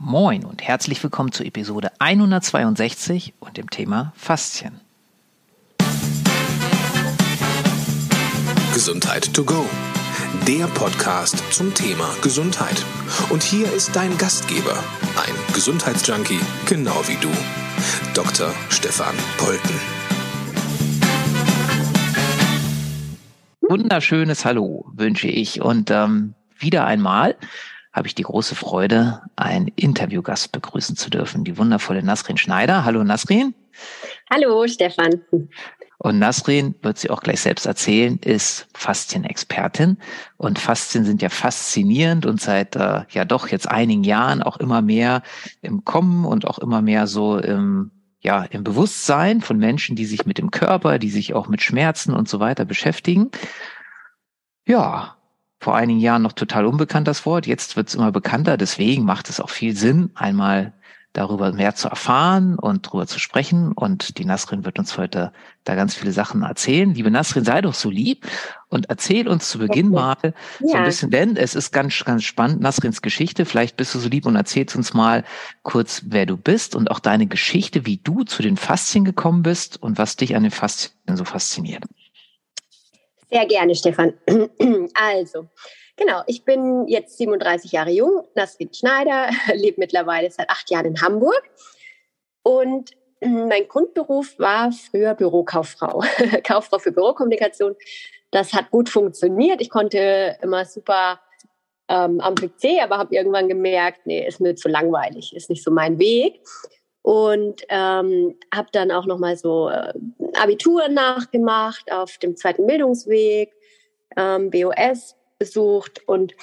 Moin und herzlich willkommen zur Episode 162 und dem Thema Faszien. Gesundheit to go. Der Podcast zum Thema Gesundheit. Und hier ist dein Gastgeber, ein Gesundheitsjunkie, genau wie du, Dr. Stefan Polten. Wunderschönes Hallo wünsche ich und ähm, wieder einmal habe ich die große Freude, einen Interviewgast begrüßen zu dürfen, die wundervolle Nasrin Schneider. Hallo Nasrin. Hallo Stefan. Und Nasrin wird sie auch gleich selbst erzählen, ist Faszienexpertin. Und Faszien sind ja faszinierend und seit äh, ja doch jetzt einigen Jahren auch immer mehr im Kommen und auch immer mehr so im ja, im Bewusstsein von Menschen, die sich mit dem Körper, die sich auch mit Schmerzen und so weiter beschäftigen. Ja, vor einigen Jahren noch total unbekannt, das Wort. Jetzt wird es immer bekannter. Deswegen macht es auch viel Sinn, einmal darüber mehr zu erfahren und darüber zu sprechen. Und die Nasrin wird uns heute da ganz viele Sachen erzählen. Liebe Nasrin, sei doch so lieb und erzähl uns zu Beginn mal ja. so ein bisschen, denn es ist ganz, ganz spannend, Nasrins Geschichte. Vielleicht bist du so lieb und erzählst uns mal kurz, wer du bist und auch deine Geschichte, wie du zu den Faszien gekommen bist und was dich an den Faszien so fasziniert. Sehr gerne, Stefan. Also, genau, ich bin jetzt 37 Jahre jung, Nasrin Schneider, lebe mittlerweile seit acht Jahren in Hamburg. Und mein Grundberuf war früher Bürokauffrau, Kauffrau für Bürokommunikation. Das hat gut funktioniert. Ich konnte immer super ähm, am PC, aber habe irgendwann gemerkt, nee, ist mir zu langweilig, ist nicht so mein Weg und ähm, habe dann auch noch mal so äh, Abitur nachgemacht auf dem zweiten Bildungsweg, ähm, BOS besucht und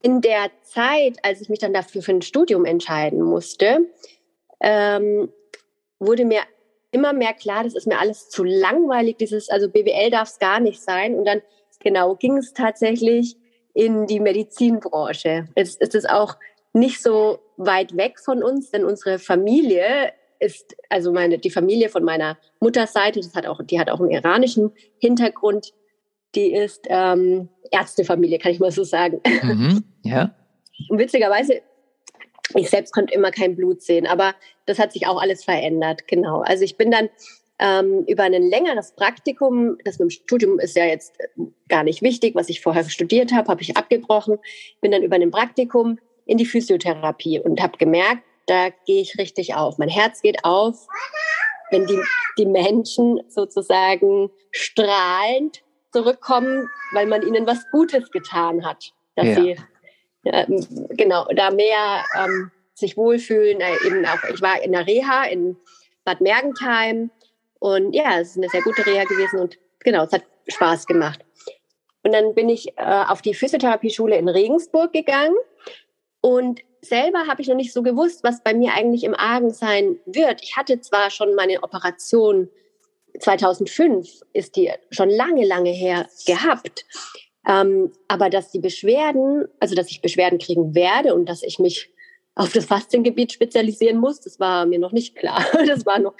in der Zeit, als ich mich dann dafür für ein Studium entscheiden musste, ähm, wurde mir immer mehr klar, das ist mir alles zu langweilig, dieses, also BWL darf es gar nicht sein. Und dann, genau, ging es tatsächlich in die Medizinbranche. Jetzt ist es auch nicht so weit weg von uns, denn unsere Familie ist, also meine, die Familie von meiner Mutterseite, das hat auch, die hat auch einen iranischen Hintergrund, die ist ähm, Ärztefamilie, kann ich mal so sagen. Mhm, ja. Und witzigerweise, ich selbst konnte immer kein Blut sehen, aber das hat sich auch alles verändert, genau. Also ich bin dann ähm, über ein längeres Praktikum, das mit dem Studium ist ja jetzt gar nicht wichtig, was ich vorher studiert habe, habe ich abgebrochen, bin dann über ein Praktikum in die Physiotherapie und habe gemerkt, da gehe ich richtig auf. Mein Herz geht auf, wenn die, die Menschen sozusagen strahlend zurückkommen, weil man ihnen was Gutes getan hat. Dass ja. sie äh, genau da mehr ähm, sich wohlfühlen. Äh, eben auch, ich war in der Reha in Bad Mergentheim und ja, es ist eine sehr gute Reha gewesen und genau, es hat Spaß gemacht. Und dann bin ich äh, auf die Physiotherapieschule in Regensburg gegangen und selber habe ich noch nicht so gewusst, was bei mir eigentlich im Argen sein wird. Ich hatte zwar schon meine Operation 2005, ist die schon lange, lange her gehabt. Ähm, aber dass die Beschwerden, also dass ich Beschwerden kriegen werde und dass ich mich auf das Fasziengebiet spezialisieren muss, das war mir noch nicht klar. Das war noch,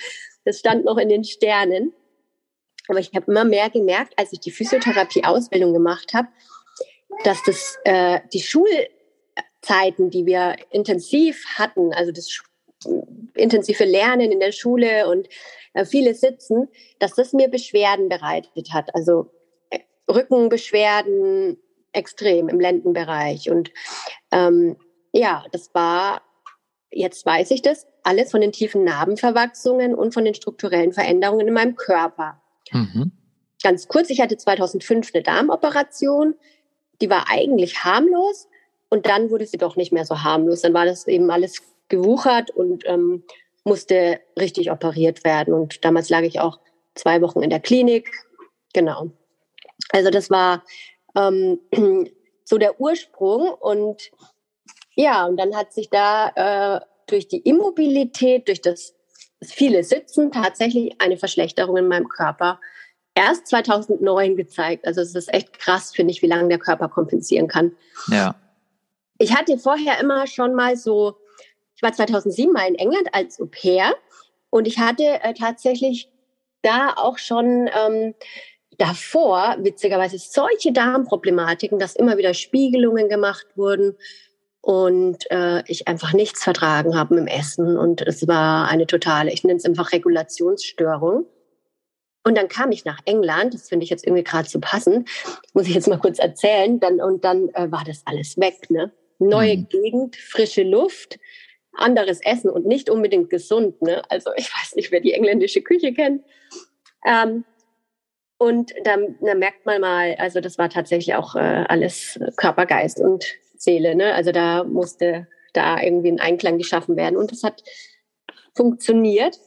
das stand noch in den Sternen. Aber ich habe immer mehr gemerkt, als ich die Physiotherapie-Ausbildung gemacht habe, dass das äh, die Schul Zeiten, die wir intensiv hatten, also das intensive Lernen in der Schule und äh, viele Sitzen, dass das mir Beschwerden bereitet hat. Also äh, Rückenbeschwerden extrem im Lendenbereich. Und ähm, ja, das war, jetzt weiß ich das, alles von den tiefen Narbenverwachsungen und von den strukturellen Veränderungen in meinem Körper. Mhm. Ganz kurz, ich hatte 2005 eine Darmoperation, die war eigentlich harmlos, und dann wurde sie doch nicht mehr so harmlos. Dann war das eben alles gewuchert und ähm, musste richtig operiert werden. Und damals lag ich auch zwei Wochen in der Klinik. Genau. Also das war ähm, so der Ursprung. Und ja, und dann hat sich da äh, durch die Immobilität, durch das, viele Sitzen tatsächlich eine Verschlechterung in meinem Körper erst 2009 gezeigt. Also es ist echt krass, finde ich, wie lange der Körper kompensieren kann. Ja ich hatte vorher immer schon mal so, ich war 2007 mal in England als Au pair und ich hatte äh, tatsächlich da auch schon ähm, davor, witzigerweise, solche Darmproblematiken, dass immer wieder Spiegelungen gemacht wurden und äh, ich einfach nichts vertragen habe im Essen und es war eine totale, ich nenne es einfach Regulationsstörung. Und dann kam ich nach England, das finde ich jetzt irgendwie gerade zu passen, muss ich jetzt mal kurz erzählen, dann, und dann äh, war das alles weg. Ne? Neue mhm. Gegend, frische Luft, anderes Essen und nicht unbedingt gesund. Ne? Also ich weiß nicht, wer die engländische Küche kennt. Ähm, und dann, dann merkt man mal, also das war tatsächlich auch äh, alles Körper, Geist und Seele. Ne? Also da musste da irgendwie ein Einklang geschaffen werden. Und das hat funktioniert.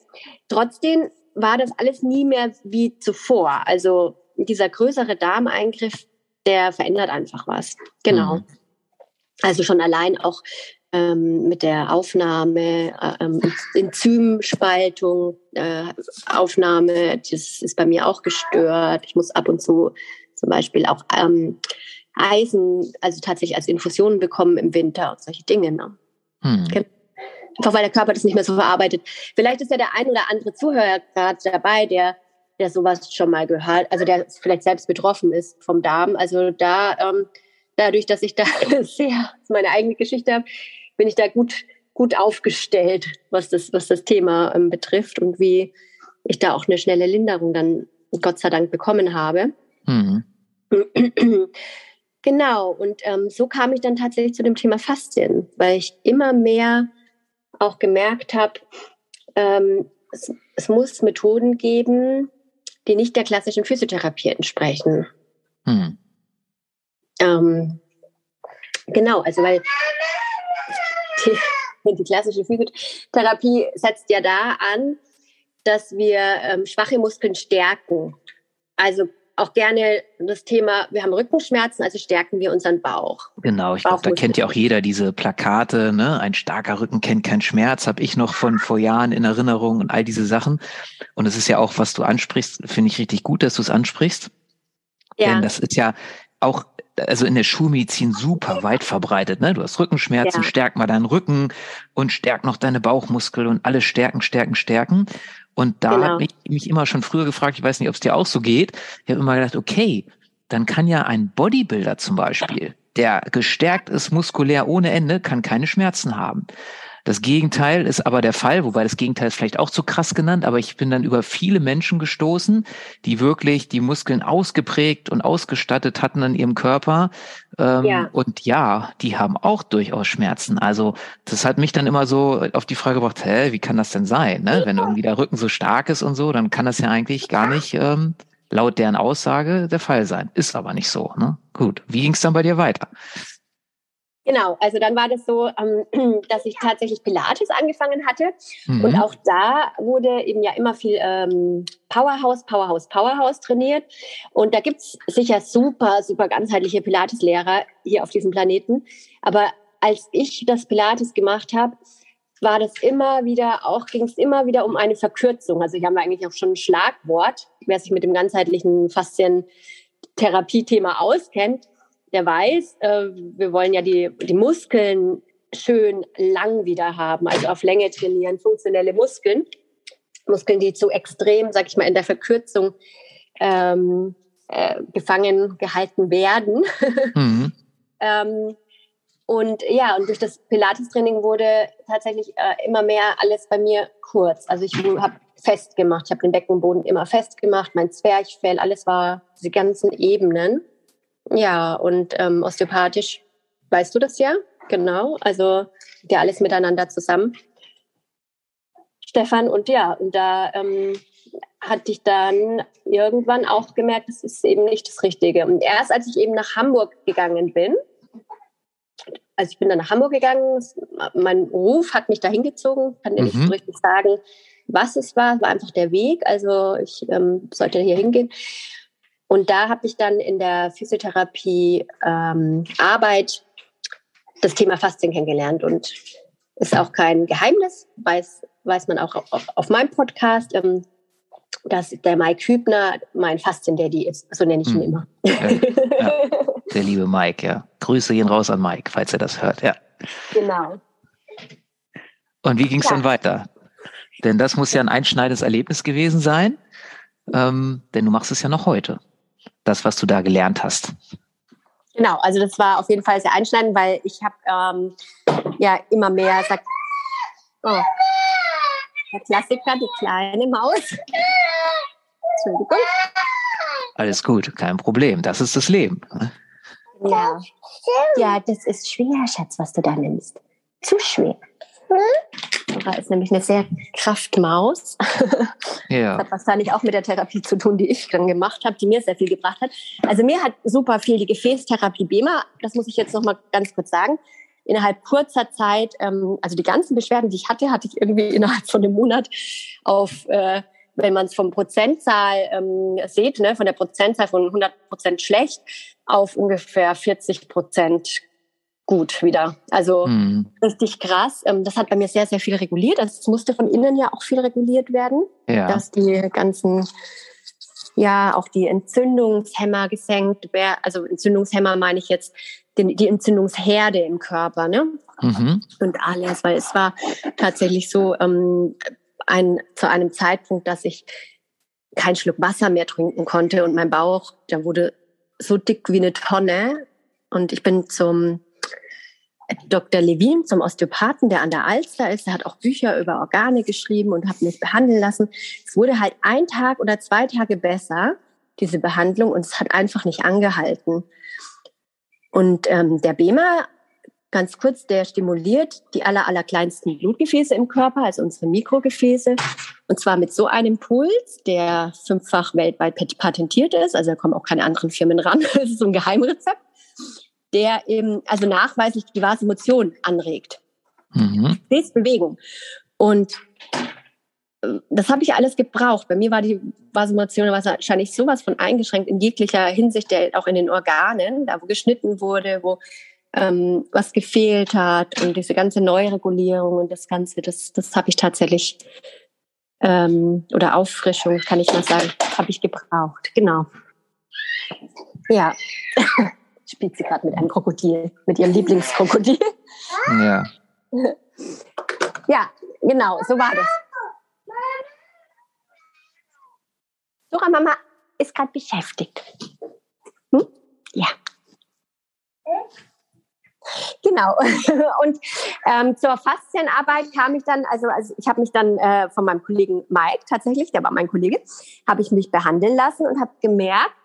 Trotzdem war das alles nie mehr wie zuvor. Also dieser größere Darmeingriff, der verändert einfach was. Genau. Mhm. Also schon allein auch ähm, mit der Aufnahme, äh, ähm, Enzymspaltung, äh, Aufnahme, das ist bei mir auch gestört. Ich muss ab und zu zum Beispiel auch ähm, Eisen, also tatsächlich als Infusionen bekommen im Winter und solche Dinge. Ne? Hm. Einfach weil der Körper das nicht mehr so verarbeitet. Vielleicht ist ja der ein oder andere Zuhörer gerade dabei, der, der sowas schon mal gehört, also der vielleicht selbst betroffen ist vom Darm. Also da, ähm, dadurch, dass ich da sehr meine eigene Geschichte habe, bin ich da gut, gut aufgestellt, was das, was das Thema ähm, betrifft und wie ich da auch eine schnelle Linderung dann Gott sei Dank bekommen habe. Mhm. Genau, und ähm, so kam ich dann tatsächlich zu dem Thema Faszien, weil ich immer mehr auch gemerkt habe, ähm, es, es, muss Methoden geben, die nicht der klassischen Physiotherapie entsprechen. Hm. Ähm, genau, also weil die, die, klassische Physiotherapie setzt ja da an, dass wir ähm, schwache Muskeln stärken. Also auch gerne das Thema, wir haben Rückenschmerzen, also stärken wir unseren Bauch. Genau, ich glaube, da kennt ja auch jeder diese Plakate, ne? Ein starker Rücken kennt keinen Schmerz, habe ich noch von vor Jahren in Erinnerung und all diese Sachen. Und es ist ja auch, was du ansprichst, finde ich richtig gut, dass du es ansprichst. Ja. Denn das ist ja auch also in der Schulmedizin super weit verbreitet. Ne? Du hast Rückenschmerzen, ja. stärk mal deinen Rücken und stärk noch deine Bauchmuskel und alle stärken, stärken, stärken. Und da genau. habe ich mich immer schon früher gefragt, ich weiß nicht, ob es dir auch so geht, ich habe immer gedacht, okay, dann kann ja ein Bodybuilder zum Beispiel, der gestärkt ist muskulär ohne Ende, kann keine Schmerzen haben. Das Gegenteil ist aber der Fall, wobei das Gegenteil ist vielleicht auch zu krass genannt, aber ich bin dann über viele Menschen gestoßen, die wirklich die Muskeln ausgeprägt und ausgestattet hatten in ihrem Körper. Ähm, ja. Und ja, die haben auch durchaus Schmerzen. Also das hat mich dann immer so auf die Frage gebracht, hä, wie kann das denn sein? Ne? Wenn irgendwie der Rücken so stark ist und so, dann kann das ja eigentlich gar nicht ähm, laut deren Aussage der Fall sein. Ist aber nicht so. Ne? Gut, wie ging es dann bei dir weiter? Genau, also dann war das so, ähm, dass ich tatsächlich Pilates angefangen hatte. Mhm. Und auch da wurde eben ja immer viel ähm, Powerhouse, Powerhouse, Powerhouse trainiert. Und da gibt's sicher super, super ganzheitliche Pilates-Lehrer hier auf diesem Planeten. Aber als ich das Pilates gemacht habe, war das immer wieder auch, ging es immer wieder um eine Verkürzung. Also hier haben wir eigentlich auch schon ein Schlagwort, wer sich mit dem ganzheitlichen Faszien-Therapie-Thema auskennt der weiß, äh, wir wollen ja die, die Muskeln schön lang wieder haben, also auf Länge trainieren, funktionelle Muskeln. Muskeln, die zu extrem, sag ich mal, in der Verkürzung ähm, äh, gefangen gehalten werden. Mhm. ähm, und ja, und durch das Pilates-Training wurde tatsächlich äh, immer mehr alles bei mir kurz. Also ich habe festgemacht, ich habe den Beckenboden immer festgemacht, mein Zwerchfell, alles war diese ganzen Ebenen. Ja, und ähm, osteopathisch, weißt du das ja? Genau, also ja alles miteinander zusammen. Stefan, und ja, und da ähm, hatte ich dann irgendwann auch gemerkt, das ist eben nicht das Richtige. Und erst als ich eben nach Hamburg gegangen bin, also ich bin dann nach Hamburg gegangen, mein Ruf hat mich da hingezogen, kann dir mhm. nicht so richtig sagen, was es war, war einfach der Weg, also ich ähm, sollte hier hingehen. Und da habe ich dann in der Physiotherapie ähm, Arbeit das Thema Fasten kennengelernt und ist auch kein Geheimnis, weiß, weiß man auch auf, auf meinem Podcast, ähm, dass der Mike Hübner mein Fastien-Daddy ist. So nenne ich ihn hm. immer. Ja, ja. Der liebe Mike, ja. Grüße gehen raus an Mike, falls er das hört, ja. Genau. Und wie ging es ja. dann weiter? Denn das muss ja ein einschneidendes Erlebnis gewesen sein, ähm, denn du machst es ja noch heute das, was du da gelernt hast? Genau, also das war auf jeden Fall sehr einschneidend, weil ich habe ähm, ja immer mehr sagt, oh, der Klassiker, die kleine Maus. Entschuldigung. Alles gut, kein Problem. Das ist das Leben. Ne? Ja. Ja, das ist schwer, Schatz, was du da nimmst. Zu schwer. Dora ist nämlich eine sehr Kraftmaus. Ja. Das hat wahrscheinlich auch mit der Therapie zu tun, die ich dann gemacht habe, die mir sehr viel gebracht hat. Also mir hat super viel die Gefäßtherapie BEMA, das muss ich jetzt noch mal ganz kurz sagen, innerhalb kurzer Zeit, ähm, also die ganzen Beschwerden, die ich hatte, hatte ich irgendwie innerhalb von einem Monat auf, äh, wenn man es vom Prozentzahl ähm, sieht, ne, von der Prozentzahl von 100 Prozent schlecht auf ungefähr 40 Prozent gut wieder. Also mhm. richtig krass. Ähm, das hat bei mir sehr, sehr viel reguliert. Also es musste von innen ja auch viel reguliert werden, ja. dass die ganzen, ja, auch die Entzündungshemmer gesenkt werden. Also Entzündungshemmer meine ich jetzt die, die Entzündungsherde im Körper, ne? Mhm. Und alles, weil es war tatsächlich so ähm, ein, zu einem Zeitpunkt, dass ich keinen Schluck Wasser mehr trinken konnte und mein Bauch, der wurde so dick wie eine Tonne. Und ich bin zum Dr. Levin, zum Osteopathen, der an der Alster ist. Der hat auch Bücher über Organe geschrieben und hat mich behandeln lassen. Es wurde halt ein Tag oder zwei Tage besser, diese Behandlung, und es hat einfach nicht angehalten. Und ähm, der BEMA, ganz kurz, der stimuliert die aller, aller kleinsten Blutgefäße im Körper, also unsere Mikrogefäße. Und zwar mit so einem Puls, der fünffach weltweit patentiert ist. Also da kommen auch keine anderen Firmen ran. Das ist so ein Geheimrezept der eben also nachweislich die Vasomotion anregt. Mhm. Bewegung. Und äh, das habe ich alles gebraucht. Bei mir war die Vasomotion wahrscheinlich sowas von eingeschränkt in jeglicher Hinsicht, auch in den Organen, da wo geschnitten wurde, wo ähm, was gefehlt hat und diese ganze Neuregulierung und das Ganze, das, das habe ich tatsächlich ähm, oder Auffrischung, kann ich mal sagen, habe ich gebraucht. Genau. Ja. spielt sie gerade mit einem Krokodil, mit ihrem Lieblingskrokodil. Ja. Ja, genau, so war das. Dora Mama ist gerade beschäftigt. Hm? Ja. Genau. Und ähm, zur Faszienarbeit kam ich dann, also, also ich habe mich dann äh, von meinem Kollegen Mike tatsächlich, der war mein Kollege, habe ich mich behandeln lassen und habe gemerkt,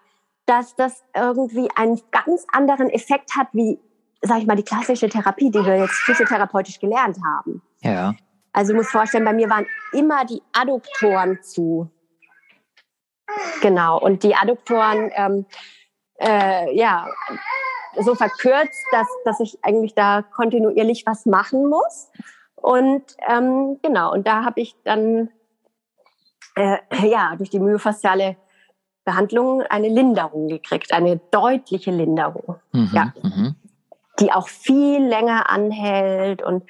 dass das irgendwie einen ganz anderen Effekt hat, wie, sag ich mal, die klassische Therapie, die wir jetzt physiotherapeutisch gelernt haben. Ja. Also du musst vorstellen, bei mir waren immer die Adduktoren zu. Genau. Und die Adduktoren, ähm, äh, ja, so verkürzt, dass, dass ich eigentlich da kontinuierlich was machen muss. Und ähm, genau, und da habe ich dann äh, ja durch die myofasziale Behandlung eine Linderung gekriegt, eine deutliche Linderung. Mhm, ja. Mhm. Die auch viel länger anhält und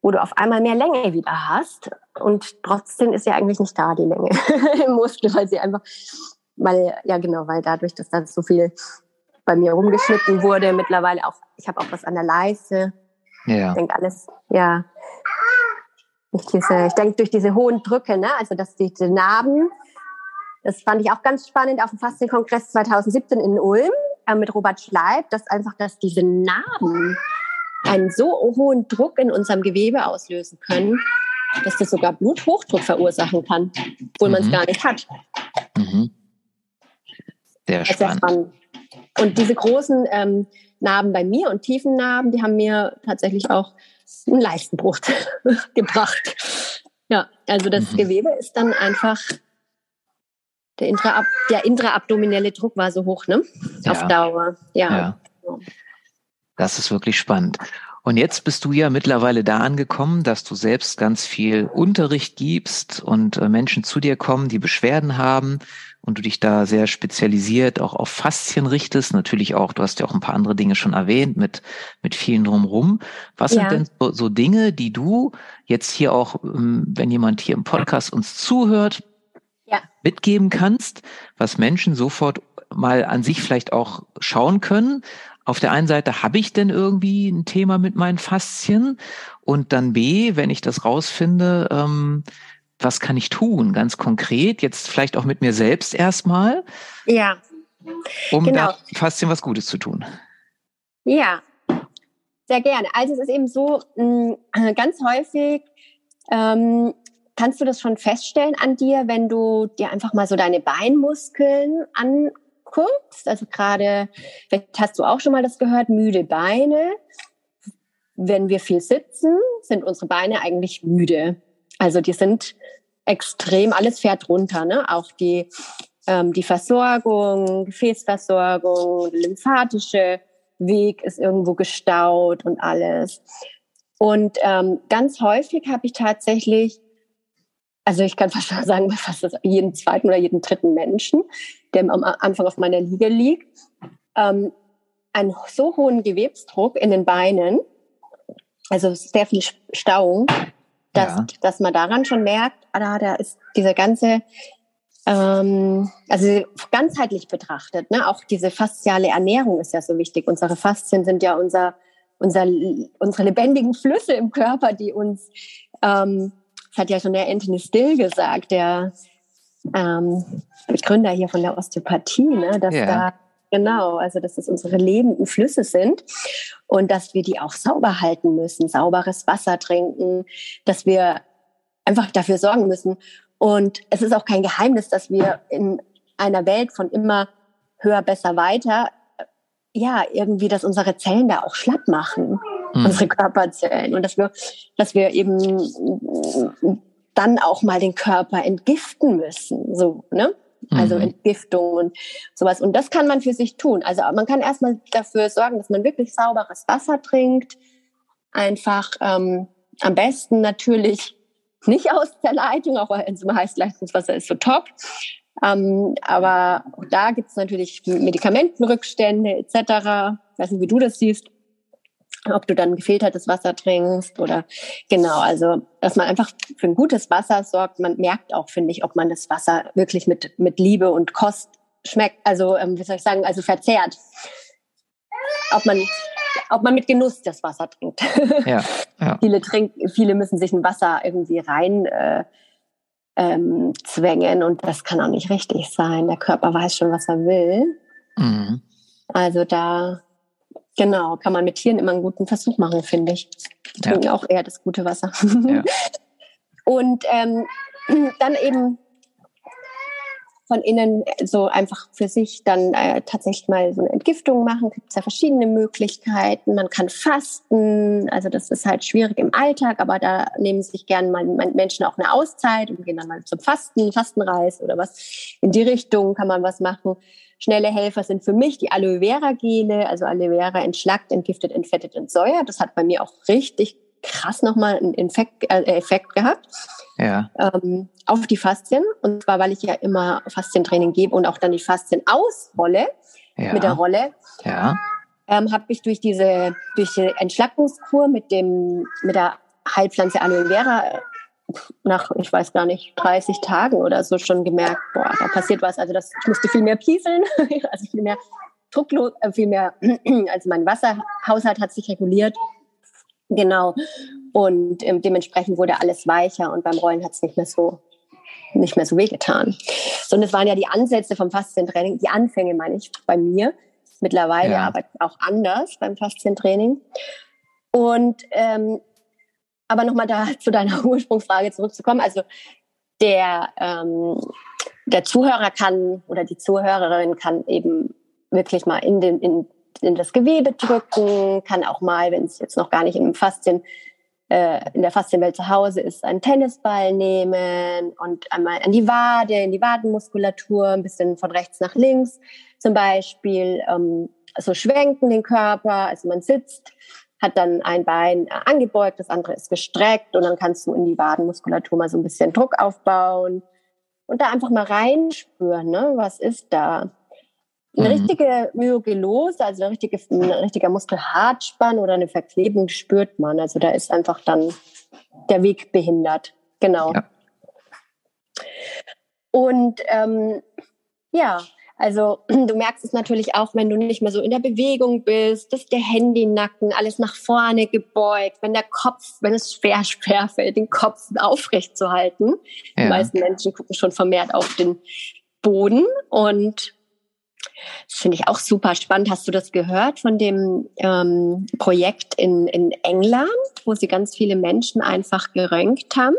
wo du auf einmal mehr Länge wieder hast. Und trotzdem ist ja eigentlich nicht da die Länge im Muskel, weil sie einfach, weil, ja genau, weil dadurch, dass da so viel bei mir rumgeschnitten wurde, mittlerweile auch, ich habe auch was an der Leiste. Ja. Ich denke alles, ja. Ich, ich denke durch diese hohen Drücke, ne, also dass diese Narben das fand ich auch ganz spannend auf dem Faszienkongress 2017 in Ulm äh, mit Robert Schleib, dass einfach, dass diese Narben einen so hohen Druck in unserem Gewebe auslösen können, dass das sogar Bluthochdruck verursachen kann, obwohl mhm. man es gar nicht hat. Mhm. Sehr spannend. spannend. Und diese großen ähm, Narben bei mir und tiefen Narben, die haben mir tatsächlich auch einen Leistenbruch gebracht. Ja, also das mhm. Gewebe ist dann einfach der, intra, der intraabdominelle Druck war so hoch, ne? Ja. Auf Dauer. Ja. ja. Das ist wirklich spannend. Und jetzt bist du ja mittlerweile da angekommen, dass du selbst ganz viel Unterricht gibst und äh, Menschen zu dir kommen, die Beschwerden haben und du dich da sehr spezialisiert auch auf Faszien richtest. Natürlich auch, du hast ja auch ein paar andere Dinge schon erwähnt mit, mit vielen drumrum. Was ja. sind denn so, Dinge, die du jetzt hier auch, ähm, wenn jemand hier im Podcast uns zuhört. Mitgeben kannst, was Menschen sofort mal an sich vielleicht auch schauen können. Auf der einen Seite habe ich denn irgendwie ein Thema mit meinen Faszien und dann B, wenn ich das rausfinde, ähm, was kann ich tun, ganz konkret, jetzt vielleicht auch mit mir selbst erstmal. Ja. Um genau. da Faszien was Gutes zu tun. Ja, sehr gerne. Also es ist eben so, mm, ganz häufig ähm, kannst du das schon feststellen an dir, wenn du dir einfach mal so deine Beinmuskeln anguckst. Also gerade, vielleicht hast du auch schon mal das gehört, müde Beine. Wenn wir viel sitzen, sind unsere Beine eigentlich müde. Also die sind extrem, alles fährt runter, ne? Auch die, ähm, die Versorgung, Gefäßversorgung, lymphatische Weg ist irgendwo gestaut und alles. Und ähm, ganz häufig habe ich tatsächlich, also ich kann fast sagen, fast jeden zweiten oder jeden dritten Menschen, der am Anfang auf meiner Liege liegt, ähm, einen so hohen Gewebsdruck in den Beinen, also sehr viel Stauung, dass, ja. dass man daran schon merkt, ah, da ist dieser ganze ähm, also ganzheitlich betrachtet, ne? auch diese fasziale Ernährung ist ja so wichtig. Unsere Faszien sind ja unser, unser, unsere lebendigen Flüsse im Körper, die uns, ähm, das hat ja schon der Anthony Still gesagt, der ähm, Gründer hier von der Osteopathie, ne? dass ja. da Genau, also dass es unsere lebenden Flüsse sind und dass wir die auch sauber halten müssen, sauberes Wasser trinken, dass wir einfach dafür sorgen müssen. Und es ist auch kein Geheimnis, dass wir in einer Welt von immer höher, besser, weiter, ja, irgendwie, dass unsere Zellen da auch schlapp machen, mhm. unsere Körperzellen. Und dass wir, dass wir eben dann auch mal den Körper entgiften müssen, so, ne? Also mhm. Entgiftung und sowas. Und das kann man für sich tun. Also man kann erstmal dafür sorgen, dass man wirklich sauberes Wasser trinkt. Einfach ähm, am besten natürlich nicht aus der Leitung, auch wenn es immer heißt, Leistungswasser ist so top. Ähm, aber auch da gibt es natürlich Medikamentenrückstände etc. Ich weiß nicht, wie du das siehst, ob du dann gefiltertes Wasser trinkst oder genau, also dass man einfach für ein gutes Wasser sorgt. Man merkt auch, finde ich, ob man das Wasser wirklich mit, mit Liebe und Kost schmeckt, also ähm, wie soll ich sagen, also verzehrt. Ob man ob man mit Genuss das Wasser trinkt. Ja, ja. viele trinken, viele müssen sich ein Wasser irgendwie rein äh, ähm, zwängen und das kann auch nicht richtig sein. Der Körper weiß schon, was er will. Mhm. Also da genau kann man mit Tieren immer einen guten Versuch machen, finde ich. Die trinken ja. auch eher das gute Wasser. Ja. und ähm, dann eben von innen so einfach für sich dann äh, tatsächlich mal so eine Entgiftung machen. Gibt es ja verschiedene Möglichkeiten. Man kann fasten. Also das ist halt schwierig im Alltag, aber da nehmen sich gerne mal Menschen auch eine Auszeit und gehen dann mal zum Fasten, Fastenreis oder was. In die Richtung kann man was machen. Schnelle Helfer sind für mich die Aloe Vera Gele, also Aloe Vera entschlackt, entgiftet, entfettet, entsäuert. Das hat bei mir auch richtig krass nochmal einen Infekt, äh, Effekt gehabt ja. ähm, auf die Faszien. Und zwar, weil ich ja immer Faszientraining gebe und auch dann die Faszien ausrolle ja. mit der Rolle. Ja. Ähm, habe ich durch diese durch die Entschlackungskur mit dem mit der Heilpflanze Aloe Vera nach, ich weiß gar nicht, 30 Tagen oder so schon gemerkt, boah, da passiert was. Also das, ich musste viel mehr pieseln, also viel mehr drucklos, äh, viel mehr, also mein Wasserhaushalt hat sich reguliert. Genau. Und ähm, dementsprechend wurde alles weicher und beim Rollen hat es nicht mehr so nicht mehr so wehgetan. So, und das waren ja die Ansätze vom Faszientraining, die Anfänge meine ich bei mir. Mittlerweile ja. aber auch anders beim Faszientraining. Und ähm, aber nochmal da zu deiner Ursprungsfrage zurückzukommen. Also der, ähm, der Zuhörer kann oder die Zuhörerin kann eben wirklich mal in, den, in, in das Gewebe drücken, kann auch mal, wenn es jetzt noch gar nicht im Faszien äh, in der Faszienwelt zu Hause ist, einen Tennisball nehmen und einmal an die Wade, in die Wadenmuskulatur, ein bisschen von rechts nach links zum Beispiel, ähm, so schwenken den Körper, also man sitzt, hat dann ein Bein angebeugt, das andere ist gestreckt und dann kannst du in die Wadenmuskulatur mal so ein bisschen Druck aufbauen und da einfach mal reinspüren, ne? was ist da? Eine mhm. richtige Myogelose, also ein, richtige, ein richtiger Muskelhartspann oder eine Verklebung spürt man. Also da ist einfach dann der Weg behindert. Genau. Ja. Und ähm, ja, also du merkst es natürlich auch, wenn du nicht mehr so in der Bewegung bist, dass der Handynacken, alles nach vorne gebeugt, wenn der Kopf, wenn es schwer, schwer fällt, den Kopf aufrecht zu halten. Ja. Die meisten Menschen gucken schon vermehrt auf den Boden und Das finde ich auch super spannend. Hast du das gehört von dem ähm, Projekt in, in England, wo sie ganz viele Menschen einfach geröntgt haben?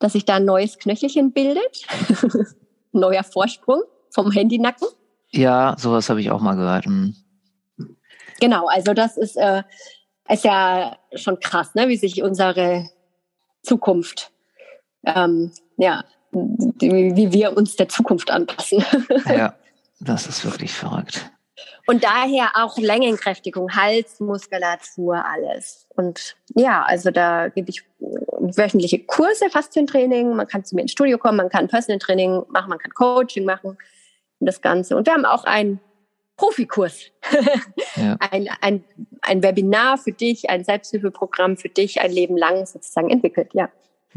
Dass sich da ein neues Knöchelchen bildet? Neuer Vorsprung vom Handynacken? Ja, sowas habe ich auch mal gehört. Hm. Genau, also das ist, äh, ist ja schon krass, ne? wie sich unsere Zukunft, ähm, ja, wie, wie wir uns der Zukunft anpassen. ja, das ist wirklich verrückt. Und daher auch Längenkräftigung, Halsmuskulatur, alles. Und ja, also da gebe ich wöchentliche Kurse, Faszientraining. Man kann zu mir ins Studio kommen, man kann Personal Training machen, man kann Coaching machen das Ganze. Und wir haben auch einen Profikurs, ja. ein, ein, ein Webinar für dich, ein Selbsthilfeprogramm für dich, ein Leben lang sozusagen entwickelt, ja.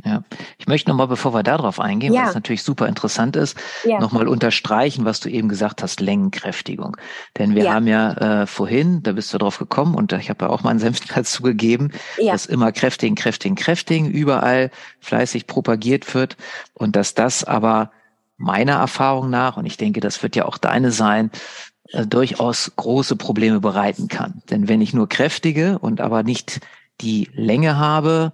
Ja, ich möchte nochmal, bevor wir darauf eingehen, ja. weil es natürlich super interessant ist, ja. nochmal unterstreichen, was du eben gesagt hast, Längenkräftigung. Denn wir ja. haben ja äh, vorhin, da bist du drauf gekommen und ich habe ja auch meinen Senf dazu gegeben, dass immer kräftigen, kräftigen, kräftigen überall fleißig propagiert wird und dass das aber meiner Erfahrung nach, und ich denke, das wird ja auch deine sein, äh, durchaus große Probleme bereiten kann. Denn wenn ich nur kräftige und aber nicht die Länge habe,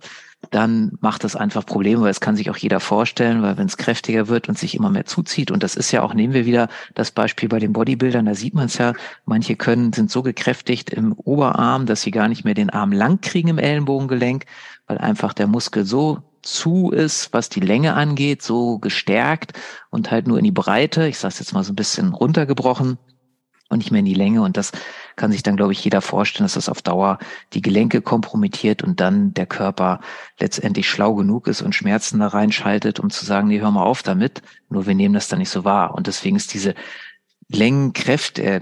dann macht das einfach Probleme, weil es kann sich auch jeder vorstellen, weil wenn es kräftiger wird und sich immer mehr zuzieht, und das ist ja auch, nehmen wir wieder das Beispiel bei den Bodybuildern, da sieht man es ja, manche können, sind so gekräftigt im Oberarm, dass sie gar nicht mehr den Arm lang kriegen im Ellenbogengelenk, weil einfach der Muskel so zu ist, was die Länge angeht, so gestärkt und halt nur in die Breite, ich sage jetzt mal so ein bisschen runtergebrochen, und nicht mehr in die Länge. Und das kann sich dann, glaube ich, jeder vorstellen, dass das auf Dauer die Gelenke kompromittiert und dann der Körper letztendlich schlau genug ist und Schmerzen da reinschaltet, um zu sagen, nee, hör mal auf damit. Nur wir nehmen das dann nicht so wahr. Und deswegen ist diese Längenkräfte, äh,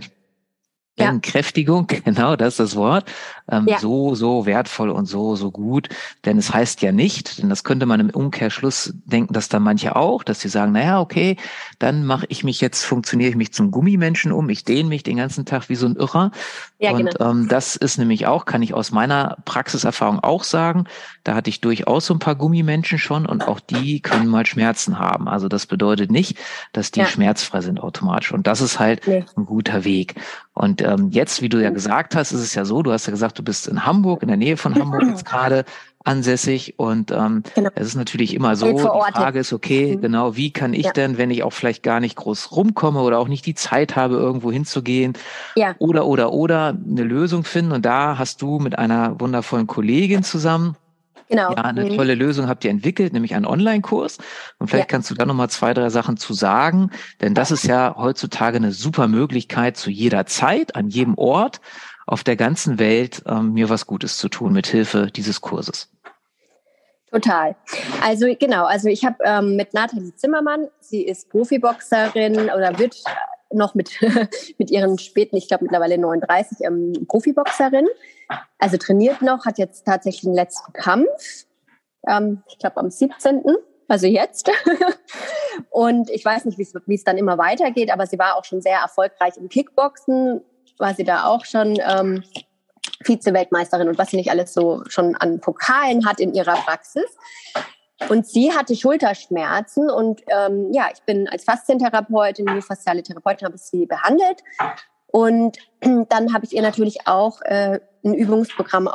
ja. Entkräftigung, genau, das ist das Wort, ähm, ja. so, so wertvoll und so, so gut. Denn es heißt ja nicht, denn das könnte man im Umkehrschluss denken, dass da manche auch, dass sie sagen, naja, okay, dann mache ich mich jetzt, funktioniere ich mich zum Gummimenschen um, ich dehne mich den ganzen Tag wie so ein Irrer. Ja, und genau. ähm, das ist nämlich auch, kann ich aus meiner Praxiserfahrung auch sagen, da hatte ich durchaus so ein paar Gummimenschen schon und auch die können mal Schmerzen haben. Also das bedeutet nicht, dass die ja. schmerzfrei sind automatisch. Und das ist halt nee. ein guter Weg. Und ähm, jetzt, wie du ja gesagt hast, ist es ja so, du hast ja gesagt, du bist in Hamburg, in der Nähe von Hamburg jetzt gerade ansässig und ähm, genau. es ist natürlich immer so, die Frage ist, okay, mhm. genau, wie kann ich ja. denn, wenn ich auch vielleicht gar nicht groß rumkomme oder auch nicht die Zeit habe, irgendwo hinzugehen ja. oder, oder, oder eine Lösung finden und da hast du mit einer wundervollen Kollegin zusammen Genau. Ja, eine mhm. tolle Lösung habt ihr entwickelt, nämlich einen Online-Kurs. Und vielleicht ja. kannst du da nochmal zwei, drei Sachen zu sagen. Denn das ist ja heutzutage eine super Möglichkeit, zu jeder Zeit, an jedem Ort auf der ganzen Welt ähm, mir was Gutes zu tun mit Hilfe dieses Kurses. Total. Also genau, also ich habe ähm, mit Nathalie Zimmermann, sie ist Profiboxerin oder wird noch mit, mit ihren späten, ich glaube mittlerweile 39, ähm, Profiboxerin. Also trainiert noch, hat jetzt tatsächlich den letzten Kampf. Ähm, ich glaube am 17. Also jetzt. und ich weiß nicht, wie es dann immer weitergeht, aber sie war auch schon sehr erfolgreich im Kickboxen, war sie da auch schon ähm, Vize-Weltmeisterin und was sie nicht alles so schon an Pokalen hat in ihrer Praxis. Und sie hatte Schulterschmerzen und ähm, ja, ich bin als Faszientherapeutin, myofasziale Therapeutin, habe sie behandelt. Und dann habe ich ihr natürlich auch äh, ein Übungsprogramm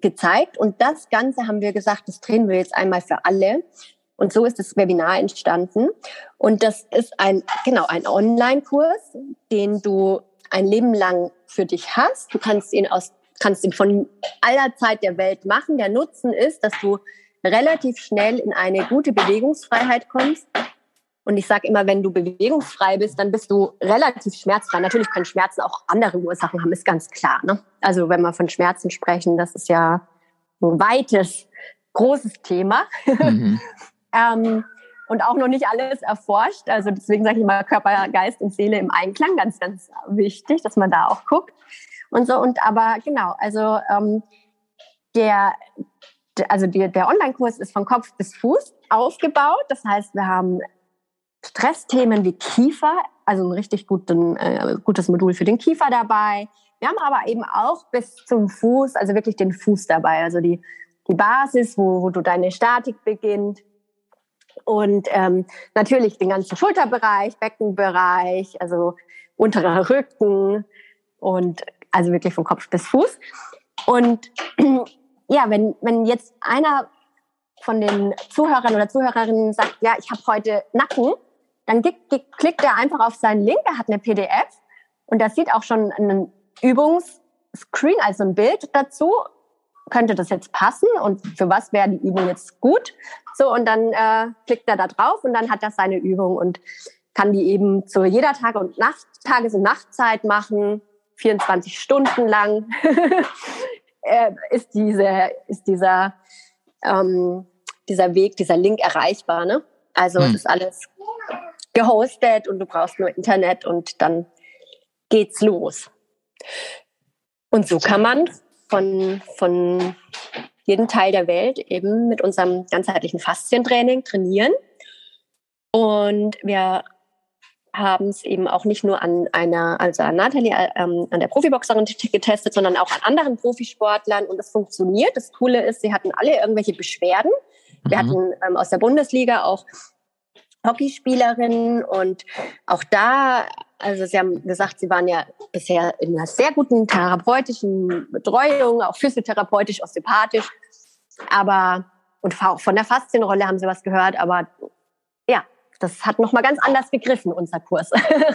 gezeigt. Und das Ganze haben wir gesagt, das drehen wir jetzt einmal für alle. Und so ist das Webinar entstanden. Und das ist ein, genau, ein Online-Kurs, den du ein Leben lang für dich hast. Du kannst ihn aus, kannst ihn von aller Zeit der Welt machen. Der Nutzen ist, dass du relativ schnell in eine gute Bewegungsfreiheit kommst. Und ich sage immer, wenn du bewegungsfrei bist, dann bist du relativ schmerzfrei. Natürlich können Schmerzen auch andere Ursachen haben, ist ganz klar. Ne? Also wenn wir von Schmerzen sprechen, das ist ja ein weites, großes Thema. Mhm. ähm, und auch noch nicht alles erforscht. Also deswegen sage ich immer Körper, Geist und Seele im Einklang, ganz, ganz wichtig, dass man da auch guckt und so. Und aber genau, also ähm, der also die, der Online-Kurs ist von Kopf bis Fuß aufgebaut. Das heißt, wir haben Stressthemen wie Kiefer, also ein richtig guten, äh, gutes Modul für den Kiefer dabei. Wir haben aber eben auch bis zum Fuß, also wirklich den Fuß dabei, also die, die Basis, wo, wo du deine Statik beginnt. Und ähm, natürlich den ganzen Schulterbereich, Beckenbereich, also unterer Rücken und also wirklich von Kopf bis Fuß. Und ja, wenn, wenn jetzt einer von den Zuhörern oder Zuhörerinnen sagt, ja, ich habe heute Nacken, dann klickt er einfach auf seinen Link, er hat eine PDF und da sieht auch schon einen Übungsscreen, also ein Bild dazu. Könnte das jetzt passen und für was wäre die Übung jetzt gut? So, und dann äh, klickt er da drauf und dann hat er seine Übung und kann die eben zu jeder Tag- und Nacht, Tages- und Nachtzeit machen, 24 Stunden lang. äh, ist, diese, ist dieser, ähm, dieser Weg, dieser Link erreichbar. Ne? Also hm. ist alles gehostet und du brauchst nur Internet und dann geht's los. Und so kann man von, von jedem Teil der Welt eben mit unserem ganzheitlichen Faszientraining trainieren. Und wir haben es eben auch nicht nur an einer, also an Nathalie, ähm, an der Profiboxerin getestet, sondern auch an anderen Profisportlern und es funktioniert. Das Coole ist, sie hatten alle irgendwelche Beschwerden. Wir mhm. hatten ähm, aus der Bundesliga auch Hockeyspielerinnen und auch da, also Sie haben gesagt, Sie waren ja bisher in einer sehr guten therapeutischen Betreuung, auch physiotherapeutisch, osteopathisch, aber und auch von der Faszienrolle haben Sie was gehört, aber ja, das hat nochmal ganz anders gegriffen, unser Kurs.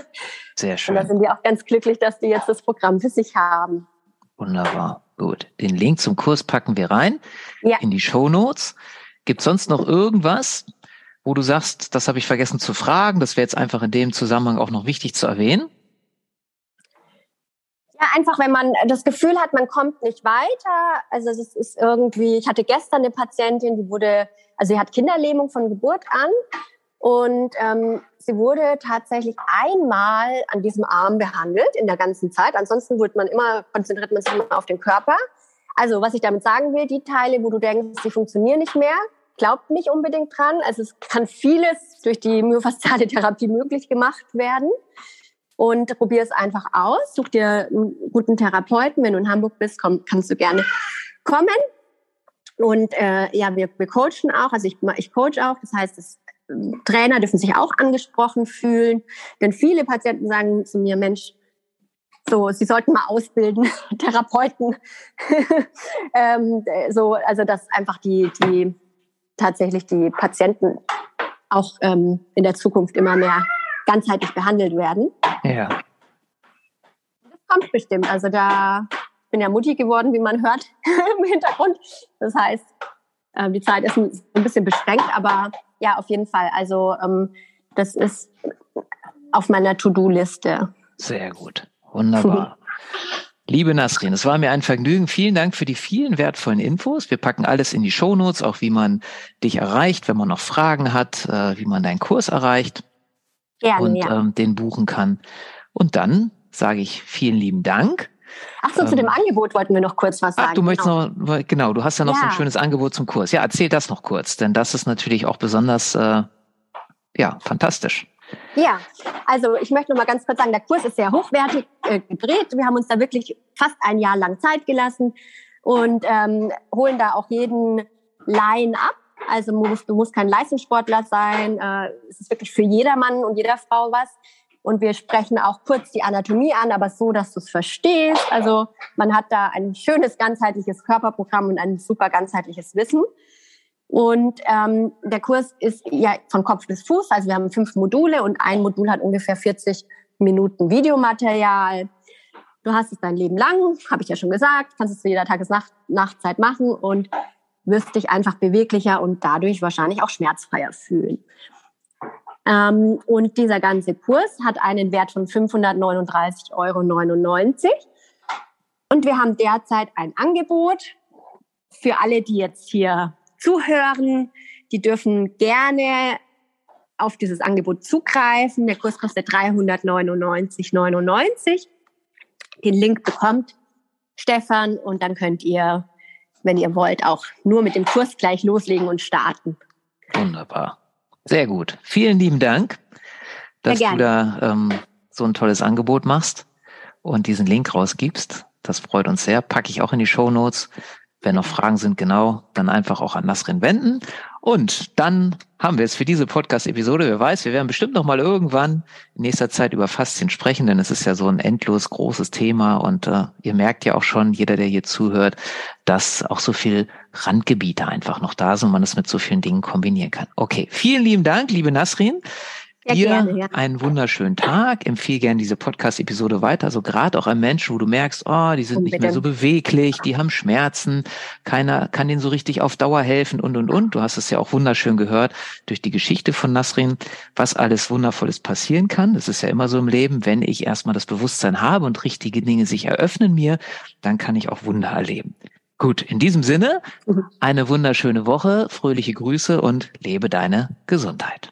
Sehr schön. Und da sind wir auch ganz glücklich, dass die jetzt das Programm für sich haben. Wunderbar. Gut. Den Link zum Kurs packen wir rein ja. in die Show Notes. Gibt sonst noch irgendwas, wo du sagst, das habe ich vergessen zu fragen, das wäre jetzt einfach in dem Zusammenhang auch noch wichtig zu erwähnen? Ja, einfach, wenn man das Gefühl hat, man kommt nicht weiter. Also es ist irgendwie, ich hatte gestern eine Patientin, die wurde, also sie hat Kinderlähmung von Geburt an und ähm, sie wurde tatsächlich einmal an diesem Arm behandelt in der ganzen Zeit. Ansonsten wird man immer, konzentriert man sich immer auf den Körper. Also was ich damit sagen will, die Teile, wo du denkst, sie funktionieren nicht mehr, glaubt nicht unbedingt dran. Also es kann vieles durch die myofasziale Therapie möglich gemacht werden. Und probier es einfach aus. Such dir einen guten Therapeuten. Wenn du in Hamburg bist, komm, kannst du gerne kommen. Und äh, ja, wir, wir coachen auch. Also ich, ich coach auch. Das heißt, das, ähm, Trainer dürfen sich auch angesprochen fühlen. Denn viele Patienten sagen zu mir, Mensch, so, sie sollten mal ausbilden, Therapeuten. ähm, so, also dass einfach die, die tatsächlich die Patienten auch ähm, in der Zukunft immer mehr ganzheitlich behandelt werden. Ja. Das kommt bestimmt. Also da bin ja Mutti geworden, wie man hört im Hintergrund. Das heißt, äh, die Zeit ist ein, ein, bisschen beschränkt, aber ja, auf jeden Fall. Also ähm, das ist auf meiner To-Do-Liste. Sehr gut. Wunderbar. Liebe Nasrin, es war mir ein Vergnügen. Vielen Dank für die vielen wertvollen Infos. Wir packen alles in die Shownotes, auch wie man dich erreicht, wenn man noch Fragen hat, äh, wie man deinen Kurs erreicht Gerne, und ja. ähm, den buchen kann. Und dann sage ich vielen lieben Dank. Ach so, ähm, zu dem Angebot wollten wir noch kurz was sagen. Ach, du möchtest genau. noch, genau, du hast ja noch ja. so ein schönes Angebot zum Kurs. Ja, erzähl das noch kurz, denn das ist natürlich auch besonders, äh, ja, fantastisch. Ja, also ich möchte noch mal ganz kurz sagen, der Kurs ist sehr hochwertig äh, gedreht. Wir haben uns da wirklich fast ein Jahr lang Zeit gelassen und ähm, holen da auch jeden Laien ab. Also du musst, du musst kein Leistungssportler sein. Äh, es ist wirklich für jedermann und jeder Frau was. Und wir sprechen auch kurz die Anatomie an, aber so, dass du es verstehst. Also man hat da ein schönes ganzheitliches Körperprogramm und ein super ganzheitliches Wissen. Und ähm, der Kurs ist ja von Kopf bis Fuß. Also wir haben fünf Module und ein Modul hat ungefähr 40 Minuten Videomaterial. Du hast es dein Leben lang, habe ich ja schon gesagt, kannst es zu jeder Tages-Nachtzeit machen und wirst dich einfach beweglicher und dadurch wahrscheinlich auch schmerzfreier fühlen. Ähm, und dieser ganze Kurs hat einen Wert von 539,99 Euro. Und wir haben derzeit ein Angebot für alle, die jetzt hier zuhören. Die dürfen gerne auf dieses Angebot zugreifen. Der Kurs kostet 399,99. Den Link bekommt Stefan und dann könnt ihr, wenn ihr wollt, auch nur mit dem Kurs gleich loslegen und starten. Wunderbar. Sehr gut. Vielen lieben Dank, dass du da ähm, so ein tolles Angebot machst und diesen Link rausgibst. Das freut uns sehr. Packe ich auch in die Show Notes. Wenn noch Fragen sind, genau, dann einfach auch an Nasrin wenden. Und dann haben wir es für diese Podcast-Episode. Wer weiß, wir werden bestimmt noch mal irgendwann in nächster Zeit über Faszien sprechen, denn es ist ja so ein endlos großes Thema. Und äh, ihr merkt ja auch schon, jeder, der hier zuhört, dass auch so viel Randgebiete einfach noch da sind und man es mit so vielen Dingen kombinieren kann. Okay, vielen lieben Dank, liebe Nasrin. Ja, dir gerne, ja. einen wunderschönen Tag. Empfehle gerne diese Podcast-Episode weiter. Also gerade auch an Menschen, wo du merkst, oh, die sind nicht mehr so beweglich, die haben Schmerzen, keiner kann denen so richtig auf Dauer helfen und und und. Du hast es ja auch wunderschön gehört durch die Geschichte von Nasrin, was alles Wundervolles passieren kann. Das ist ja immer so im Leben, wenn ich erstmal das Bewusstsein habe und richtige Dinge sich eröffnen mir, dann kann ich auch Wunder erleben. Gut, in diesem Sinne, mhm. eine wunderschöne Woche, fröhliche Grüße und lebe deine Gesundheit.